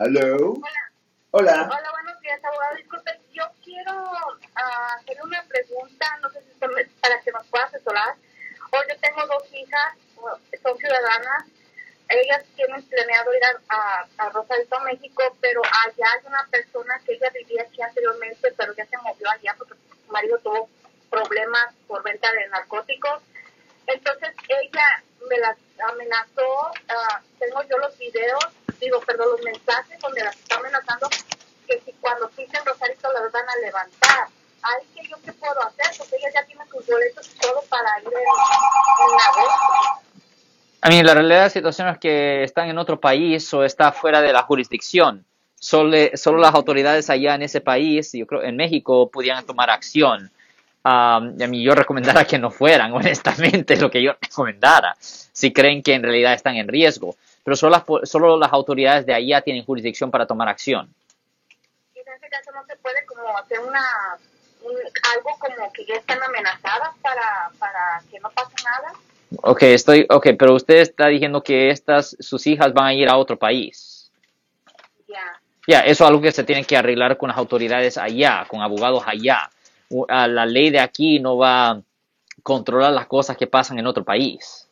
Hello. Hola. Hola. Hola, buenos días, abogado. Disculpe, yo quiero ah, hacer una pregunta, no sé si para que nos pueda asesorar. Hoy yo tengo dos hijas, son ciudadanas. Ellas tienen planeado ir a, a, Rosarito, México, pero allá hay una persona que ella vivía aquí anteriormente, pero ya se movió allá porque su marido tuvo problemas por venta de narcóticos. Entonces ella me las amenazó, ah, tengo yo los videos, digo, perdón, los mensajes donde las está amenazando que si cuando pisen Rosarito las van a levantar. Ay, que yo qué puedo hacer, porque ella ya tiene sus boletos y todo para ir en, en agosto. A mí la realidad de la situación es que están en otro país o está fuera de la jurisdicción. Solo, solo las autoridades allá en ese país, yo creo en México, pudieran tomar acción. Um, a mí yo recomendara que no fueran, honestamente, es lo que yo recomendara, si creen que en realidad están en riesgo. Pero solo las, solo las autoridades de allá tienen jurisdicción para tomar acción. Y en ese caso no se puede como hacer una un- algo como que ya están amenazadas para, para que no pase nada. Ok, estoy, ok, pero usted está diciendo que estas, sus hijas van a ir a otro país. Ya. Ya, eso es algo que se tiene que arreglar con las autoridades allá, con abogados allá. La ley de aquí no va a controlar las cosas que pasan en otro país.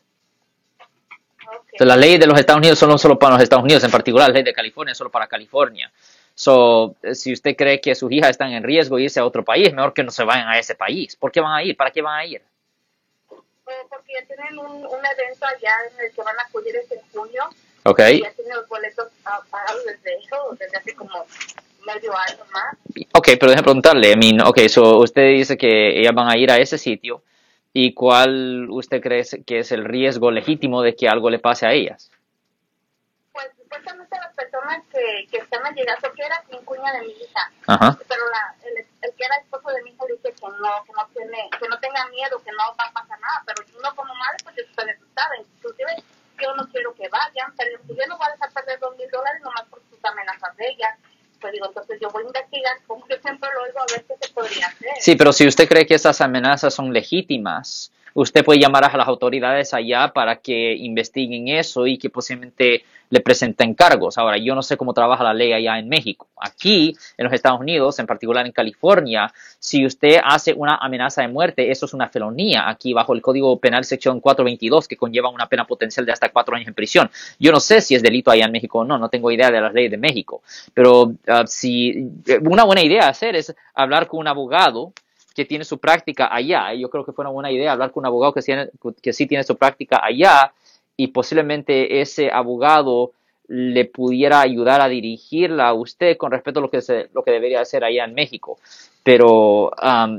Entonces, la ley de los Estados Unidos son solo para los Estados Unidos, en particular la ley de California es solo para California. So, eh, si usted cree que sus hijas están en riesgo de irse a otro país, mejor que no se vayan a ese país. ¿Por qué van a ir? ¿Para qué van a ir? Eh, porque ya tienen un, un evento allá en el que van a acudir este junio. Ok. Y ya tienen los boletos pagados desde eso, desde hace como medio año más. Ok, pero déjeme preguntarle, I mean, ok, so usted dice que ellas van a ir a ese sitio y cuál usted cree que es el riesgo legítimo de que algo le pase a ellas. Pues supuestamente las personas que, que están llegando, porque era quien cuña de mi hija, Ajá. pero la, el, el que era esposo de mi hija dice que no, que no tiene, que no tenga miedo, que no va a pasar nada, pero uno como madre pues está asustada, inclusive yo no quiero que vayan, pero yo no voy a dejar perder dos mil dólares nomás por sus amenazas de ella. Pues yo voy a investigar, como yo siempre lo oigo, a ver qué se podría hacer. Sí, pero si usted cree que esas amenazas son legítimas, usted puede llamar a las autoridades allá para que investiguen eso y que posiblemente le presenten cargos. Ahora, yo no sé cómo trabaja la ley allá en México. Aquí, en los Estados Unidos, en particular en California, si usted hace una amenaza de muerte, eso es una felonía aquí bajo el Código Penal sección 422 que conlleva una pena potencial de hasta cuatro años en prisión. Yo no sé si es delito allá en México o no, no tengo idea de las leyes de México, pero ah, si una buena idea hacer es hablar con un abogado que tiene su práctica allá. Yo creo que fue una buena idea hablar con un abogado que, tiene- que sí tiene su práctica allá y posiblemente ese abogado le pudiera ayudar a dirigirla a usted con respecto a lo que, se, lo que debería hacer allá en México. Pero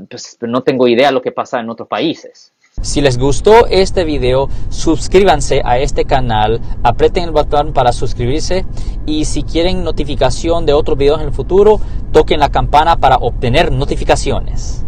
pues, no tengo idea de lo que pasa en otros países. Si les gustó este video, suscríbanse a este canal, aprieten el botón para suscribirse y si quieren notificación de otros videos en el futuro, toquen la campana para obtener notificaciones.